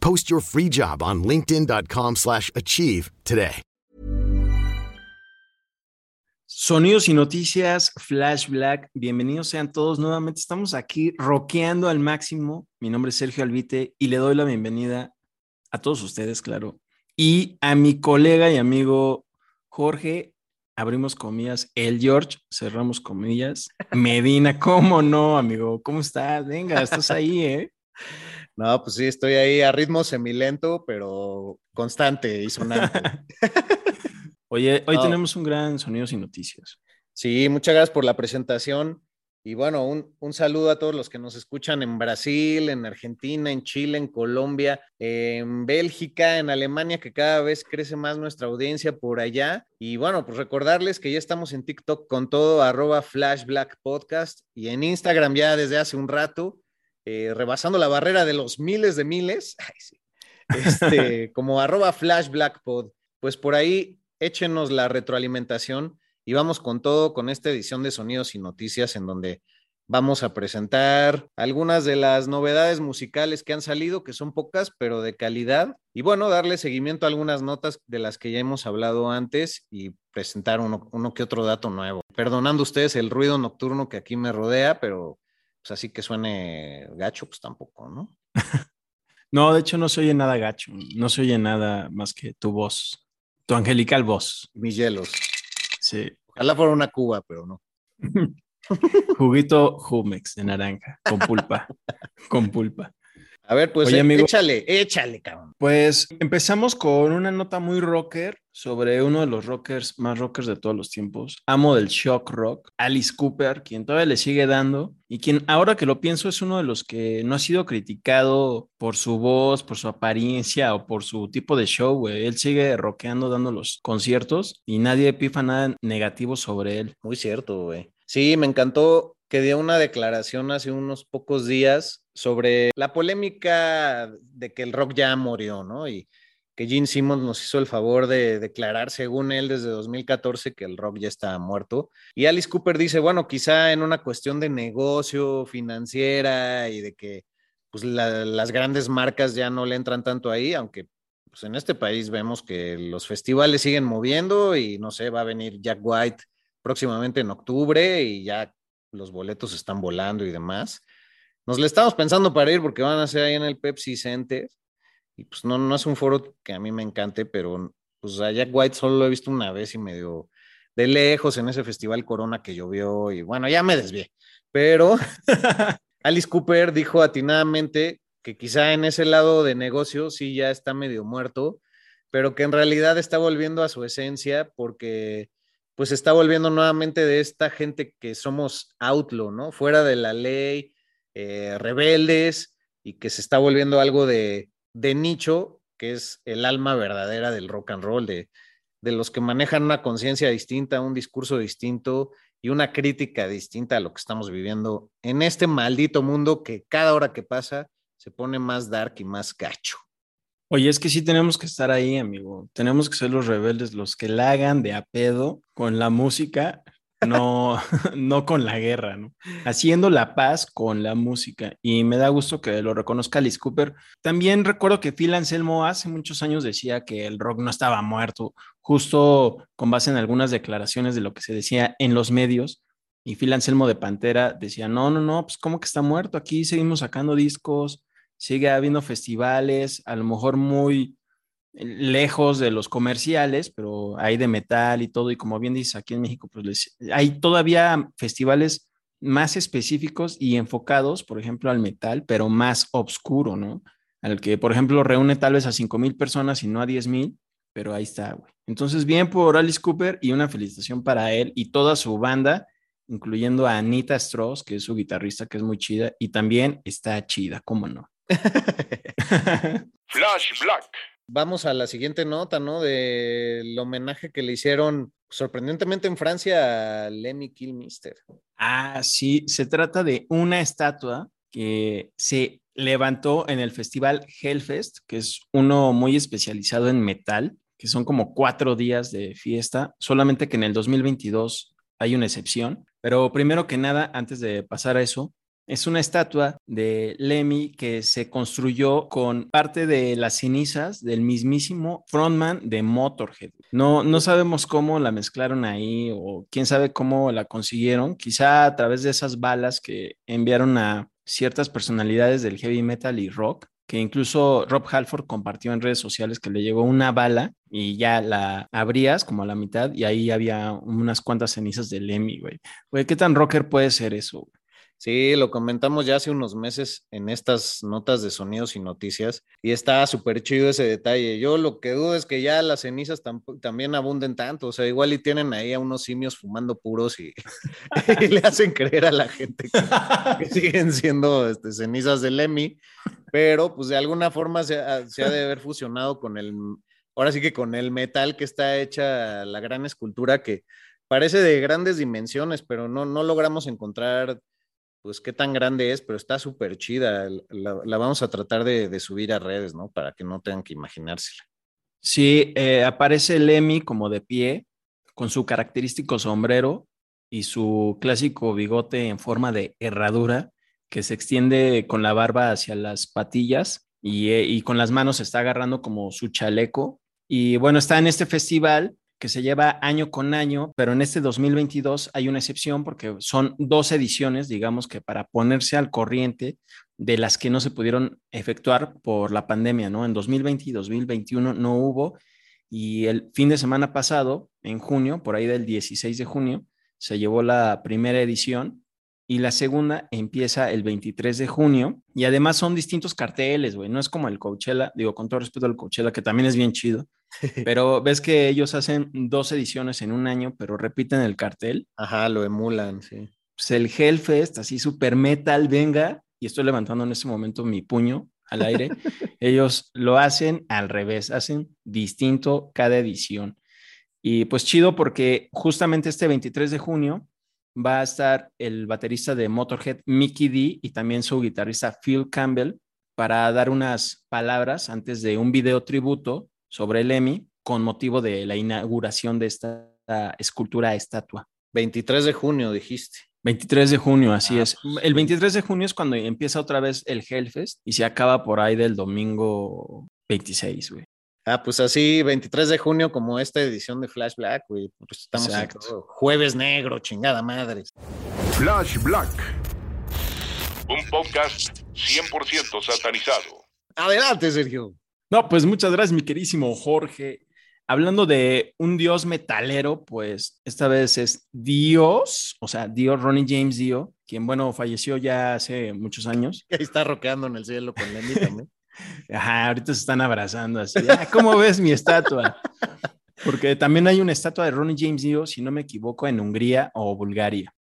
Post your free job on linkedin.com/achieve slash achieve today. Sonidos y noticias, Flash Black. Bienvenidos sean todos. Nuevamente estamos aquí rockeando al máximo. Mi nombre es Sergio Albite y le doy la bienvenida a todos ustedes, claro. Y a mi colega y amigo Jorge, abrimos comillas, el George, cerramos comillas. Medina, ¿cómo no, amigo? ¿Cómo estás? Venga, estás ahí, ¿eh? No, pues sí, estoy ahí a ritmo semilento, pero constante y sonante. Oye, hoy tenemos un gran Sonidos y Noticias. Sí, muchas gracias por la presentación. Y bueno, un, un saludo a todos los que nos escuchan en Brasil, en Argentina, en Chile, en Colombia, en Bélgica, en Alemania, que cada vez crece más nuestra audiencia por allá. Y bueno, pues recordarles que ya estamos en TikTok con todo, arroba Flash Black Podcast, y en Instagram ya desde hace un rato, eh, rebasando la barrera de los miles de miles, este, como arroba Flash Black Pod. Pues por ahí échenos la retroalimentación y vamos con todo con esta edición de Sonidos y Noticias en donde vamos a presentar algunas de las novedades musicales que han salido, que son pocas, pero de calidad. Y bueno, darle seguimiento a algunas notas de las que ya hemos hablado antes y presentar uno que otro dato nuevo. Perdonando ustedes el ruido nocturno que aquí me rodea, pero pues así que suene gacho, pues tampoco, ¿no? No, de hecho no se oye nada gacho, no se oye nada más que tu voz, tu angelical voz. Mis hielos. Sí. Ojalá fuera una cuba, pero no. Juguito Jumex de naranja, con pulpa, con pulpa. A ver, pues Oye, eh, amigo. échale, échale, cabrón. Pues empezamos con una nota muy rocker sobre uno de los rockers más rockers de todos los tiempos, amo del shock rock, Alice Cooper, quien todavía le sigue dando y quien ahora que lo pienso es uno de los que no ha sido criticado por su voz, por su apariencia o por su tipo de show, güey. Él sigue rockeando, dando los conciertos y nadie pifa nada negativo sobre él. Muy cierto, güey. Sí, me encantó que dio una declaración hace unos pocos días sobre la polémica de que el rock ya murió, ¿no? Y que Gene Simmons nos hizo el favor de declarar, según él, desde 2014 que el rock ya estaba muerto. Y Alice Cooper dice, bueno, quizá en una cuestión de negocio, financiera y de que pues, la- las grandes marcas ya no le entran tanto ahí, aunque pues, en este país vemos que los festivales siguen moviendo y no sé, va a venir Jack White próximamente en octubre y ya los boletos están volando y demás. Nos le estamos pensando para ir porque van a ser ahí en el Pepsi Center y pues no, no es un foro que a mí me encante, pero pues a Jack White solo lo he visto una vez y medio de lejos en ese festival Corona que llovió y bueno, ya me desvié, pero Alice Cooper dijo atinadamente que quizá en ese lado de negocio sí ya está medio muerto, pero que en realidad está volviendo a su esencia porque pues está volviendo nuevamente de esta gente que somos outlaw, ¿no? Fuera de la ley, eh, rebeldes y que se está volviendo algo de, nicho, que es el alma verdadera del rock and roll, de, de los que manejan una conciencia distinta, un discurso distinto y una crítica distinta a lo que estamos viviendo en este maldito mundo que cada hora que pasa se pone más dark y más gacho. Oye, es que sí tenemos que estar ahí, amigo. Tenemos que ser los rebeldes, los que la hagan de a pedo con la música, no, no con la guerra, ¿no? Haciendo la paz con la música. Y me da gusto que lo reconozca Alice Cooper. También recuerdo que Phil Anselmo hace muchos años decía que el rock no estaba muerto, justo con base en algunas declaraciones de lo que se decía en los medios. Y Phil Anselmo de Pantera decía, no, no, no, pues ¿cómo que está muerto? Aquí seguimos sacando discos, sigue habiendo festivales, a lo mejor muy lejos de los comerciales, pero hay de metal y todo, y como bien dices, aquí en México, pues hay todavía festivales más específicos y enfocados, por ejemplo, al metal, pero más oscuro, ¿no? Al que, por ejemplo, reúne tal vez a 5 mil personas y no a 10 mil, pero ahí está, güey. Entonces, bien por Alice Cooper y una felicitación para él y toda su banda, incluyendo a Anita Strauss, que es su guitarrista, que es muy chida, y también está chida, ¿cómo no? Flash Black. Vamos a la siguiente nota, ¿no? Del homenaje que le hicieron sorprendentemente en Francia a Lemmy Kilmister. Ah, sí, se trata de una estatua que se levantó en el festival Hellfest, que es uno muy especializado en metal, que son como cuatro días de fiesta, solamente que en el 2022 hay una excepción. Pero primero que nada, antes de pasar a eso, es una estatua de Lemmy que se construyó con parte de las cenizas del mismísimo frontman de Motorhead. No, no sabemos cómo la mezclaron ahí o quién sabe cómo la consiguieron. Quizá a través de esas balas que enviaron a ciertas personalidades del heavy metal y rock que incluso Rob Halford compartió en redes sociales que le llegó una bala y ya la abrías como a la mitad y ahí había unas cuantas cenizas de Lemmy, güey. Güey, ¿qué tan rocker puede ser eso? Sí, lo comentamos ya hace unos meses en estas notas de sonidos y noticias y está súper chido ese detalle. Yo lo que dudo es que ya las cenizas también abunden tanto, o sea, igual y tienen ahí a unos simios fumando puros y, le hacen creer a la gente que, siguen siendo este, cenizas de Lemmy, pero pues de alguna forma se ha, se ha de haber fusionado con el, ahora sí que con el metal que está hecha la gran escultura que parece de grandes dimensiones, pero no, no logramos encontrar pues qué tan grande es, pero está súper chida. La, vamos a tratar de, subir a redes, ¿no? Para que no tengan que imaginársela. Sí, eh, aparece Lemmy como de pie, con su característico sombrero y su clásico bigote en forma de herradura, que se extiende con la barba hacia las patillas y, eh, y con las manos está agarrando como su chaleco. Y bueno, está en este festival que se lleva año con año, pero en este 2022 hay una excepción porque son dos ediciones, digamos que para ponerse al corriente de las que no se pudieron efectuar por la pandemia, ¿no? En 2020 y 2021 no hubo y el fin de semana pasado, en junio, por ahí del 16 de junio, se llevó la primera edición y la segunda empieza el 23 de junio y además son distintos carteles, güey, no es como el Coachella, digo con todo respeto al Coachella que también es bien chido, pero ves que ellos hacen dos ediciones en un año, pero repiten el cartel. Ajá, lo emulan, sí. Pues el Hellfest, así super metal, venga, y estoy levantando en este momento mi puño al aire. ellos lo hacen al revés, hacen distinto cada edición. Y pues chido porque justamente este 23 de junio va a estar el baterista de Motorhead, Mickey D, y también su guitarrista Phil Campbell, para dar unas palabras antes de un video tributo sobre el Emmy con motivo de la inauguración de esta escultura estatua. 23 de junio, dijiste. 23 de junio, así ah, es. Pues el 23 de junio es cuando empieza otra vez el Hellfest y se acaba por ahí del domingo 26, güey. Ah, pues así, 23 de junio, como esta edición de Flash Black, güey. Pues estamos jueves negro, chingada madre. Flash Black. Un podcast 100% satanizado. Adelante, Sergio. No, pues muchas gracias, mi querísimo Jorge. Hablando de un dios metalero, pues esta vez es Dios, o sea, Dios Ronnie James Dio, quien, bueno, falleció ya hace muchos años. Ahí está roqueando en el cielo con Lenny también. Ajá, ahorita se están abrazando así. Ah, ¿Cómo ves mi estatua? Porque también hay una estatua de Ronnie James Dio, si no me equivoco, en Hungría o Bulgaria.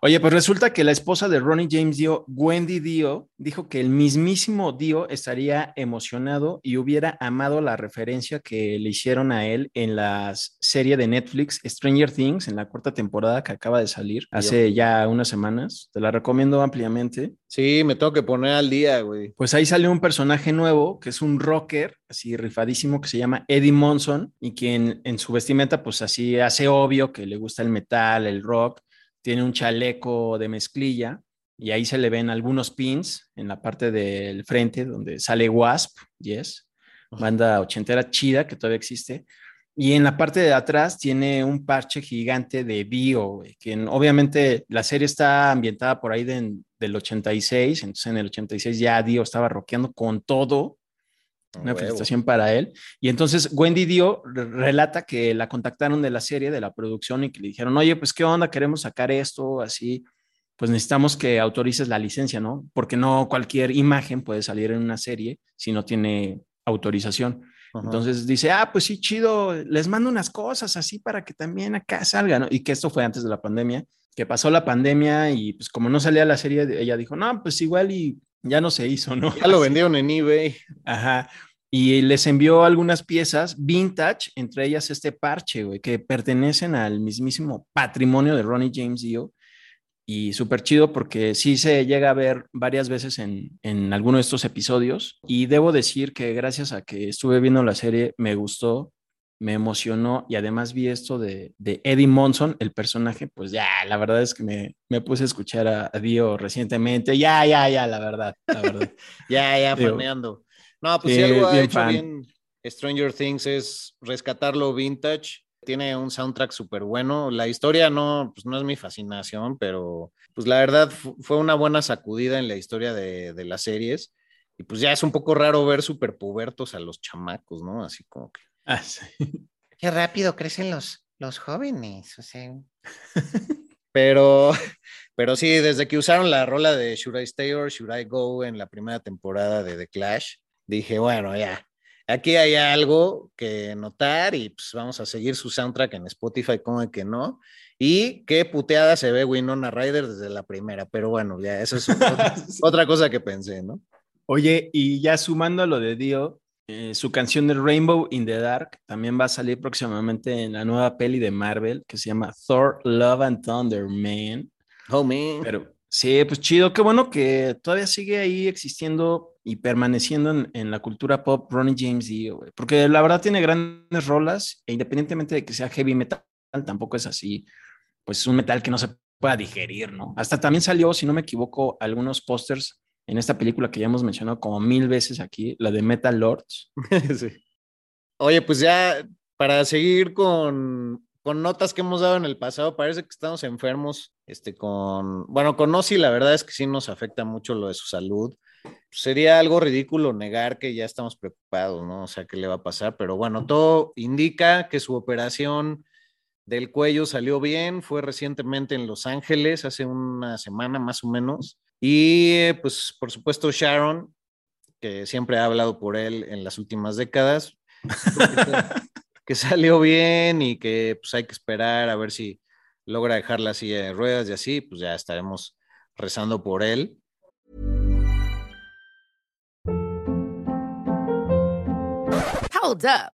Oye, pues resulta que la esposa de Ronnie James Dio, Wendy Dio, dijo que el mismísimo Dio estaría emocionado y hubiera amado la referencia que le hicieron a él en la serie de Netflix Stranger Things, en la cuarta temporada que acaba de salir hace ya unas semanas. Te la recomiendo ampliamente. Sí, me tengo que poner al día, güey. Pues ahí salió un personaje nuevo que es un rocker, así rifadísimo, que se llama Eddie Monson y quien en su vestimenta, pues así hace obvio que le gusta el metal, el rock tiene un chaleco de mezclilla y ahí se le ven algunos pins en la parte del frente donde sale Wasp, yes, banda ochentera chida que todavía existe. Y en la parte de atrás tiene un parche gigante de Dio, que obviamente la serie está ambientada por ahí del 86, entonces en el 86 ya Dio estaba rockeando con todo Una felicitación para él. Y entonces Wendy Dio relata que la contactaron de la serie, de la producción, y que le dijeron, oye, pues qué onda, queremos sacar esto, así, pues necesitamos que autorices la licencia, ¿no? Porque no cualquier imagen puede salir en una serie si no tiene autorización. Entonces dice, ah, pues sí, chido, les mando unas cosas así para que también acá salgan, ¿no? Y que esto fue antes de la pandemia, que pasó la pandemia y pues como no salía la serie, ella dijo, no, pues igual y ya no se hizo, ¿no? Ya lo vendieron en eBay. Ajá. Y les envió algunas piezas vintage, entre ellas este parche, güey, que pertenecen al mismísimo patrimonio de Ronnie James Dio. Y súper chido porque sí se llega a ver varias veces en, en alguno de estos episodios. Y debo decir que gracias a que estuve viendo la serie, me gustó, me emocionó y además vi esto de, de, Eddie Monson, el personaje, pues ya, la verdad es que me, me puse a escuchar a, Dio recientemente, ya, ya, ya, la verdad, la verdad. ya, ya, faneando. No, pues si algo ha hecho bien Stranger Things es rescatarlo vintage, tiene un soundtrack súper bueno, la historia no, pues no es mi fascinación, pero pues la verdad fue una buena sacudida en la historia de, de las series. Y pues ya es un poco raro ver súper pubertos a los chamacos, ¿no? Así como que Ah, sí. Qué rápido crecen los, los jóvenes, o sea. pero, pero sí, desde que usaron la rola de Should I Stay or Should I Go en la primera temporada de The Clash, dije, bueno, ya, aquí hay algo que notar y pues vamos a seguir su soundtrack en Spotify, como que no. Y qué puteada se ve Winona Ryder desde la primera, pero bueno, ya, eso es otra, otra cosa que pensé, ¿no? Oye, y ya sumando a lo de Dio, eh, su canción de Rainbow in the Dark también va a salir próximamente en la nueva peli de Marvel que se llama Thor Love and Thunder, man. Oh, man. Pero sí, pues chido, qué bueno que todavía sigue ahí existiendo y permaneciendo en, la cultura pop Ronnie James Dio, porque la verdad tiene grandes rolas e independientemente de que sea heavy metal, tampoco es así, pues un metal que no se pueda digerir, ¿no? Hasta también salió, si no me equivoco, algunos pósters en esta película que ya hemos mencionado como mil veces aquí, la de Metal Lords. sí. Oye, pues ya para seguir con, con, notas que hemos dado en el pasado, parece que estamos enfermos, este, con, bueno, con Ozzy la verdad es que sí nos afecta mucho lo de su salud. Sería algo ridículo negar que ya estamos preocupados, ¿no? O sea, ¿qué le va a pasar? Pero bueno, todo indica que su operación del cuello salió bien, fue recientemente en Los Ángeles, hace una semana más o menos. Y pues por supuesto Sharon, que siempre ha hablado por él en las últimas décadas, que, salió bien y que pues hay que esperar a ver si logra dejar la silla de ruedas y así, pues ya estaremos rezando por él. Hold up.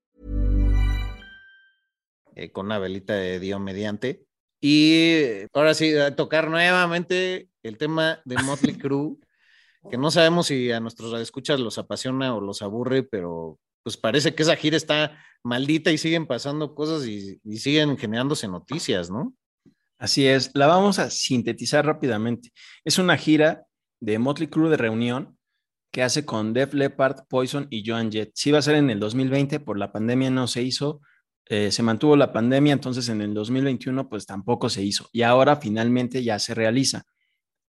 Eh, con una velita de Dios mediante. Y ahora sí, a tocar nuevamente el tema de Motley Crue, que no sabemos si a nuestros escuchas los apasiona o los aburre, pero pues parece que esa gira está maldita y siguen pasando cosas y, y siguen generándose noticias, ¿no? Así es, la vamos a sintetizar rápidamente. Es una gira de Motley Crue de reunión que hace con Def Leppard, Poison y Joan Jett. Sí va a ser en el 2020, por la pandemia no se hizo, eh, se mantuvo la pandemia, entonces en el 2021 pues tampoco se hizo y ahora finalmente ya se realiza.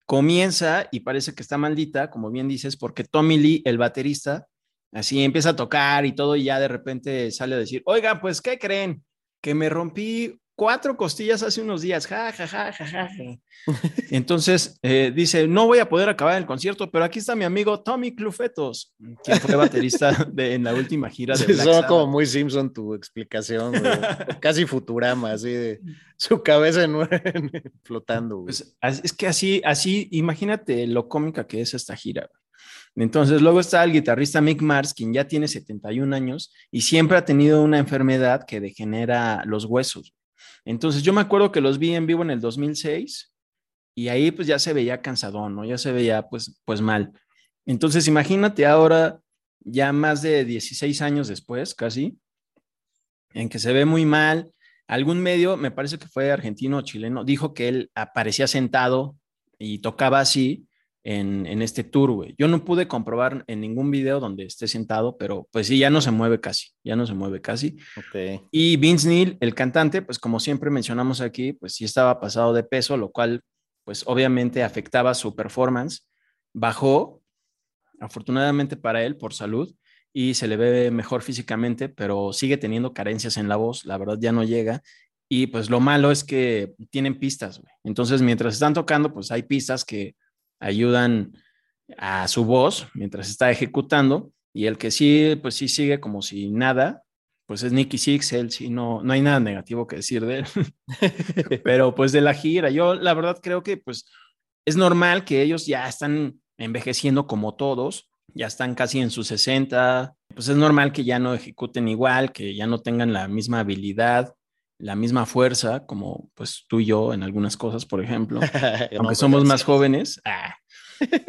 Comienza y parece que está maldita, como bien dices, porque Tommy Lee, el baterista, así empieza a tocar y todo y ya de repente sale a decir, oiga, pues, ¿qué creen? Que me rompí cuatro costillas hace unos días, ja, ja, ja, ja, ja. Entonces eh, dice, no voy a poder acabar el concierto, pero aquí está mi amigo Tommy Clufetos, quien fue baterista de, en la última gira de Black Sabbath. como muy Simpson tu explicación, casi Futurama, así de su cabeza en, flotando. Pues, es que así, así, imagínate lo cómica que es esta gira. Entonces, luego está el guitarrista Mick Mars, quien ya tiene 71 años y siempre ha tenido una enfermedad que degenera los huesos. Entonces, yo me acuerdo que los vi en vivo en el 2006 y ahí pues ya se veía cansadón, ¿no? Ya se veía pues, pues mal. Entonces, imagínate ahora, ya más de 16 años después, casi, en que se ve muy mal. Algún medio, me parece que fue argentino o chileno, dijo que él aparecía sentado y tocaba así en, este tour, güey. Yo no pude comprobar en ningún video donde esté sentado, pero pues sí, ya no se mueve casi, ya no se mueve casi. Okay. Y Vince Neil, el cantante, pues como siempre mencionamos aquí, pues sí estaba pasado de peso, lo cual pues obviamente afectaba su performance. Bajó, afortunadamente para él, por salud, y se le ve mejor físicamente, pero sigue teniendo carencias en la voz, la verdad ya no llega. Y pues lo malo es que tienen pistas, güey. Entonces, mientras están tocando, pues hay pistas que ayudan a su voz mientras está ejecutando y el que sí, pues sí sigue como si nada, pues es Nicky Six, él sí, no, no hay nada negativo que decir de él, pero pues de la gira, yo la verdad creo que pues es normal que ellos ya están envejeciendo como todos, ya están casi en sus 60, pues es normal que ya no ejecuten igual, que ya no tengan la misma habilidad, la misma fuerza, como pues tú y yo en algunas cosas, por ejemplo, aunque somos más jóvenes. Ah,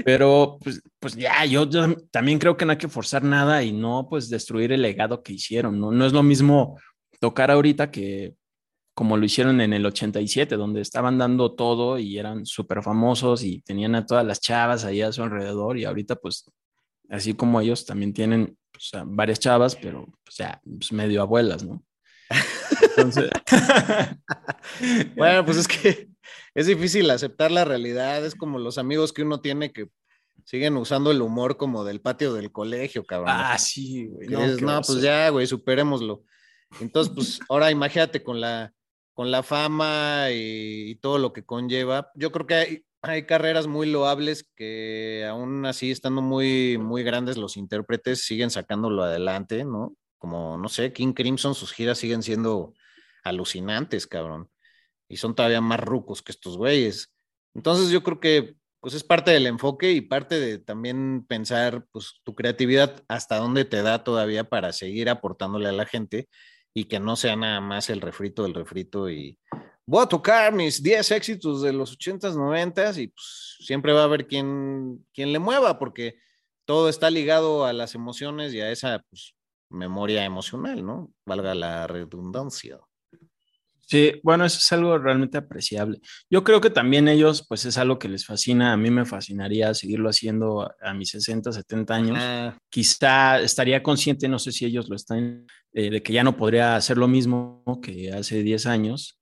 pero pues, pues ya, yo, también creo que no hay que forzar nada y no pues destruir el legado que hicieron, ¿no? No es lo mismo tocar ahorita que como lo hicieron en el 87, donde estaban dando todo y eran súper famosos y tenían a todas las chavas ahí a su alrededor y ahorita pues así como ellos también tienen pues, varias chavas, pero pues ya pues, medio abuelas, ¿no? bueno, pues es que es difícil aceptar la realidad. Es como los amigos que uno tiene que siguen usando el humor como del patio del colegio, cabrón. Ah, sí, güey. No, pues ya, güey, superémoslo. Entonces, pues ahora imagínate con la, con la fama y, todo lo que conlleva. Yo creo que hay, hay, carreras muy loables que aún así, estando muy, muy grandes, los intérpretes siguen sacándolo adelante, ¿no? Como, no sé, King Crimson, sus giras siguen siendo alucinantes, cabrón. Y son todavía más rucos que estos güeyes. Entonces yo creo que pues es parte del enfoque y parte de también pensar pues tu creatividad hasta dónde te da todavía para seguir aportándole a la gente y que no sea nada más el refrito del refrito y voy a tocar mis 10 éxitos de los 80s, 90s y pues siempre va a haber quien, le mueva porque todo está ligado a las emociones y a esa pues, memoria emocional, ¿no? Valga la redundancia. Sí, bueno, eso es algo realmente apreciable. Yo creo que también ellos, pues es algo que les fascina. A mí me fascinaría seguirlo haciendo a, mis 60, 70 años. Quizá estaría consciente, no sé si ellos lo están, eh, de que ya no podría hacer lo mismo que hace 10 años,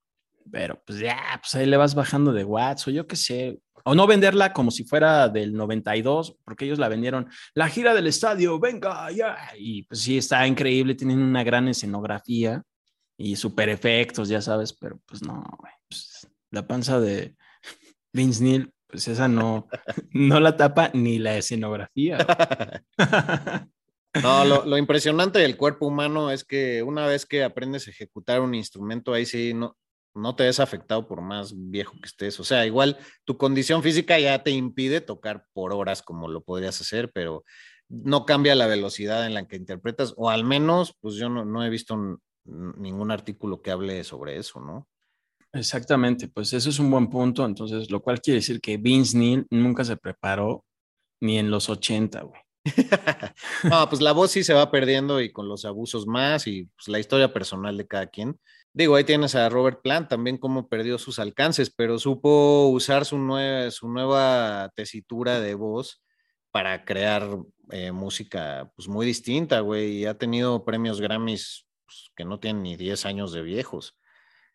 pero pues ya, pues ahí le vas bajando de watts o yo qué sé. O no venderla como si fuera del 92, porque ellos la vendieron, la gira del estadio, venga, ya. Y pues sí, está increíble, tienen una gran escenografía y super efectos, ya sabes, pero pues no, pues, la panza de Vince Neil, pues esa no, no la tapa ni la escenografía. No, lo, lo, impresionante del cuerpo humano es que una vez que aprendes a ejecutar un instrumento, ahí sí no, no te ves afectado por más viejo que estés. O sea, igual tu condición física ya te impide tocar por horas como lo podrías hacer, pero no cambia la velocidad en la que interpretas, o al menos, pues yo no, he visto ningún artículo que hable sobre eso, ¿no? Exactamente, pues eso es un buen punto. Entonces, lo cual quiere decir que Vince Neil nunca se preparó ni en los 80, güey. no, pues la voz sí se va perdiendo y con los abusos más y pues la historia personal de cada quien. Digo, ahí tienes a Robert Plant también cómo perdió sus alcances, pero supo usar su, su nueva tesitura de voz para crear eh, música pues muy distinta, güey, y ha tenido premios Grammys pues, que no tienen ni 10 años de viejos.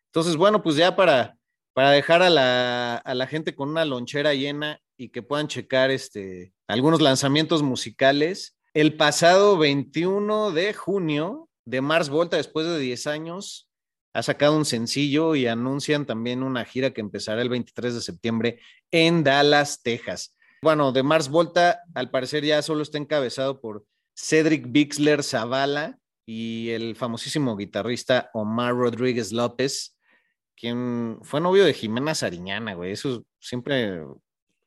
Entonces, bueno, pues ya para, para dejar a la, a la gente con una lonchera llena y que puedan checar este, algunos lanzamientos musicales. El pasado 21 de junio, de Mars Volta, después de 10 años, ha sacado un sencillo y anuncian también una gira que empezará el 23 de septiembre en Dallas, Texas. Bueno, de Mars Volta, al parecer ya solo está encabezado por Cedric Bixler Zavala y el famosísimo guitarrista Omar Rodríguez López, quien fue novio de Jimena Sariñana, güey. Eso siempre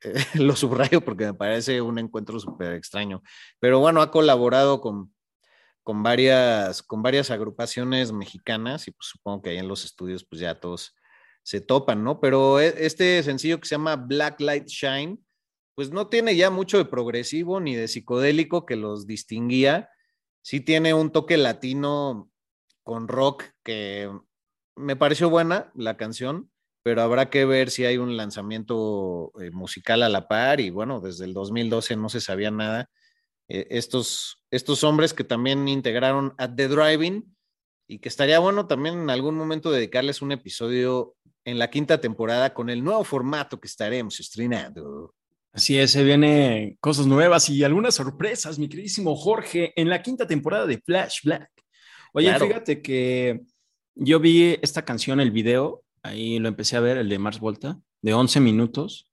lo subrayo porque me parece un encuentro súper extraño. Pero bueno, ha colaborado con, con, varias, con varias agrupaciones mexicanas y pues supongo que ahí en los estudios pues ya todos se topan, ¿no? Pero e, este sencillo que se llama Black Light Shine, pues no tiene ya mucho de progresivo ni de psicodélico que los distinguía. Sí tiene un toque latino con rock que me pareció buena la canción, pero habrá que ver si hay un lanzamiento eh, musical a la par y bueno, desde el 2012 no se sabía nada. Eh, estos, estos hombres que también integraron At The Driving y que estaría bueno también en algún momento dedicarles un episodio en la quinta temporada con el nuevo formato que estaremos estrenando. Así es, se vienen cosas nuevas y algunas sorpresas, mi queridísimo Jorge, en la quinta temporada de Flash Black. Oye, fíjate que yo vi esta canción, el video, ahí lo empecé a ver, el de Mars Volta, de 11 minutos,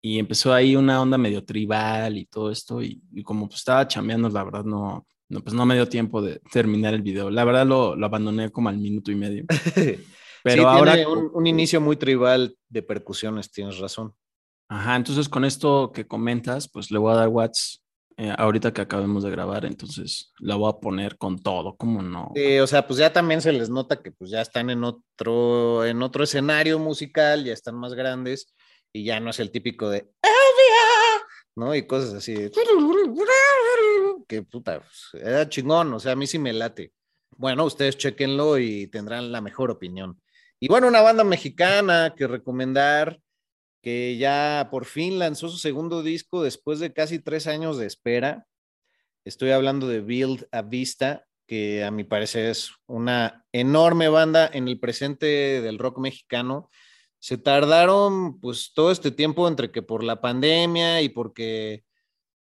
y empezó ahí una onda medio tribal y todo esto, y, como pues estaba chambeando, la verdad no, no, pues no me dio tiempo de terminar el video. La verdad lo, lo abandoné como al minuto y medio. Pero ahora... Tiene un, un inicio muy tribal de percusiones, tienes razón. Ajá, entonces con esto que comentas, pues le voy a dar watts eh, ahorita que acabemos de grabar, entonces la voy a poner con todo, ¿cómo no? Sí, o sea, pues ya también se les nota que pues ya están en otro, en otro escenario musical, ya están más grandes y ya no es el típico de ¿no? Y cosas así. Que puta, pues, era chingón, o sea, a mí sí me late. Bueno, ustedes chequenlo y tendrán la mejor opinión. Y bueno, una banda mexicana que recomendar que ya por fin lanzó su segundo disco después de casi tres años de espera. Estoy hablando de Build a Vista, que a mi parecer es una enorme banda en el presente del rock mexicano. Se tardaron pues todo este tiempo entre que por la pandemia y porque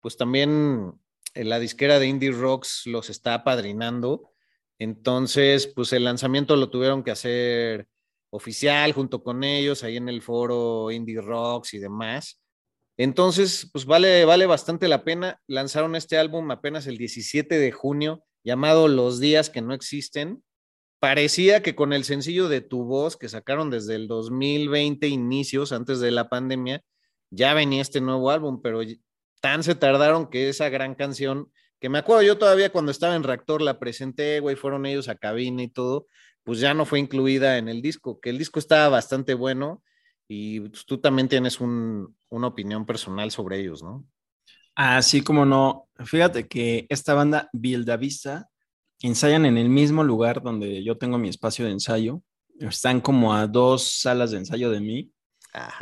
pues también la disquera de Indie Rocks los está apadrinando. Entonces, pues el lanzamiento lo tuvieron que hacer oficial junto con ellos ahí en el foro Indie Rocks y demás. Entonces, pues vale, vale bastante la pena. Lanzaron este álbum apenas el 17 de junio, llamado Los días que no existen. Parecía que con el sencillo de Tu voz que sacaron desde el 2020 inicios, antes de la pandemia, ya venía este nuevo álbum, pero tan se tardaron que esa gran canción, que me acuerdo yo todavía cuando estaba en Reactor la presenté, güey, fueron ellos a cabina y todo, pues ya no fue incluida en el disco, que el disco estaba bastante bueno y pues, tú también tienes una opinión personal sobre ellos, ¿no? Así como no. Fíjate que esta banda Vista ensayan en el mismo lugar donde yo tengo mi espacio de ensayo. Están como a dos salas de ensayo de mí.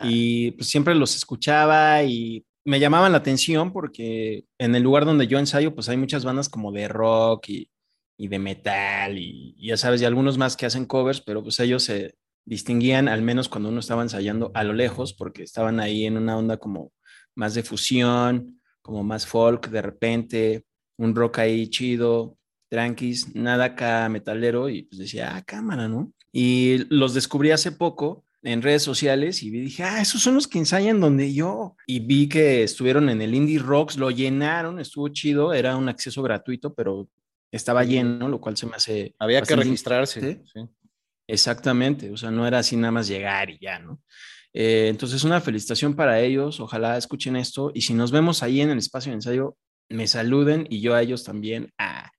Y pues siempre los escuchaba y me llamaban la atención porque en el lugar donde yo ensayo, pues hay muchas bandas como de rock y y de metal y, ya sabes, y algunos más que hacen covers, pero pues ellos se distinguían al menos cuando uno estaba ensayando a lo lejos porque estaban ahí en una onda como más de fusión, como más folk de repente, un rock ahí chido, tranquis, nada acá metalero y pues decía, ah, cámara, ¿no? Y los descubrí hace poco en redes sociales y dije, ah, esos son los que ensayan donde yo. Y vi que estuvieron en el Indie Rocks, lo llenaron, estuvo chido, era un acceso gratuito, pero estaba lleno, lo cual se me hace... Había que registrarse. Sí. Exactamente, o sea, no era así nada más llegar y ya, ¿no? Eh, entonces, una felicitación para ellos, ojalá escuchen esto y si nos vemos ahí en el espacio de ensayo, me saluden y yo a ellos también. Ah,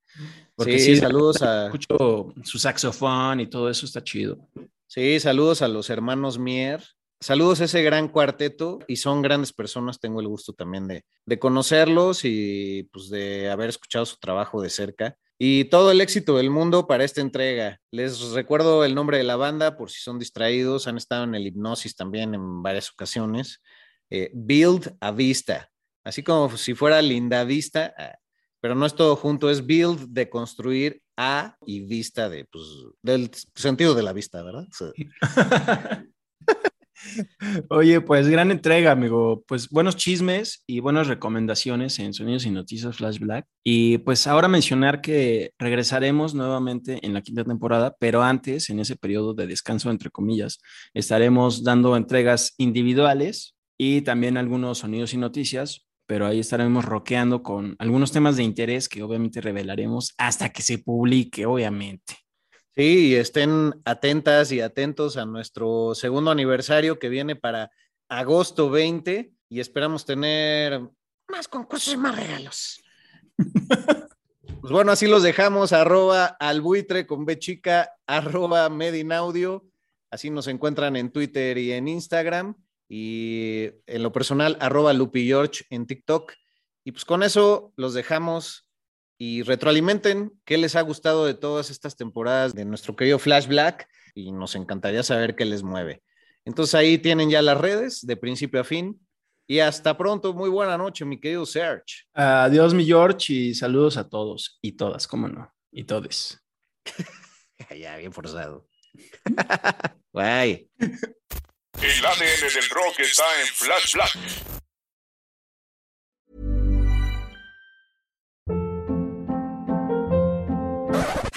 porque sí, saludos a... Escucho su saxofón y todo eso está chido. Sí, saludos a los hermanos Mier. Saludos a ese gran cuarteto y son grandes personas. Tengo el gusto también de, de conocerlos y pues de haber escuchado su trabajo de cerca y todo el éxito del mundo para esta entrega. Les recuerdo el nombre de la banda por si son distraídos, han estado en el hipnosis también en varias ocasiones. Eh, Build a Vista, así como si fuera Linda Vista, ah, pero no es todo junto, es build de construir a y vista de, pues, del sentido de la vista, ¿verdad? Oye, pues gran entrega, amigo. Pues buenos chismes y buenas recomendaciones en Sonidos y Noticias Flash Black. Y pues ahora mencionar que regresaremos nuevamente en la quinta temporada, pero antes, en ese periodo de descanso, entre comillas, estaremos dando entregas individuales y también algunos sonidos y noticias, pero ahí estaremos roqueando con algunos temas de interés que obviamente revelaremos hasta que se publique, obviamente. Sí, estén atentas y atentos a nuestro segundo aniversario que viene para agosto 20 y esperamos tener más concursos y más regalos. pues bueno, así los dejamos, arroba albuitre con B chica, arroba medinaudio, así nos encuentran en Twitter y en Instagram y en lo personal, arroba Lupi George en TikTok. Y pues con eso los dejamos y retroalimenten qué les ha gustado de todas estas temporadas de nuestro querido Flash Black y nos encantaría saber qué les mueve. Entonces ahí tienen ya las redes de principio a fin. Y hasta pronto, muy buena noche, mi querido Serge. Adiós, mi George, y saludos a todos y todas, cómo no, y todes. ya, bien forzado. Guay. El ADN del rock está en Flash Black.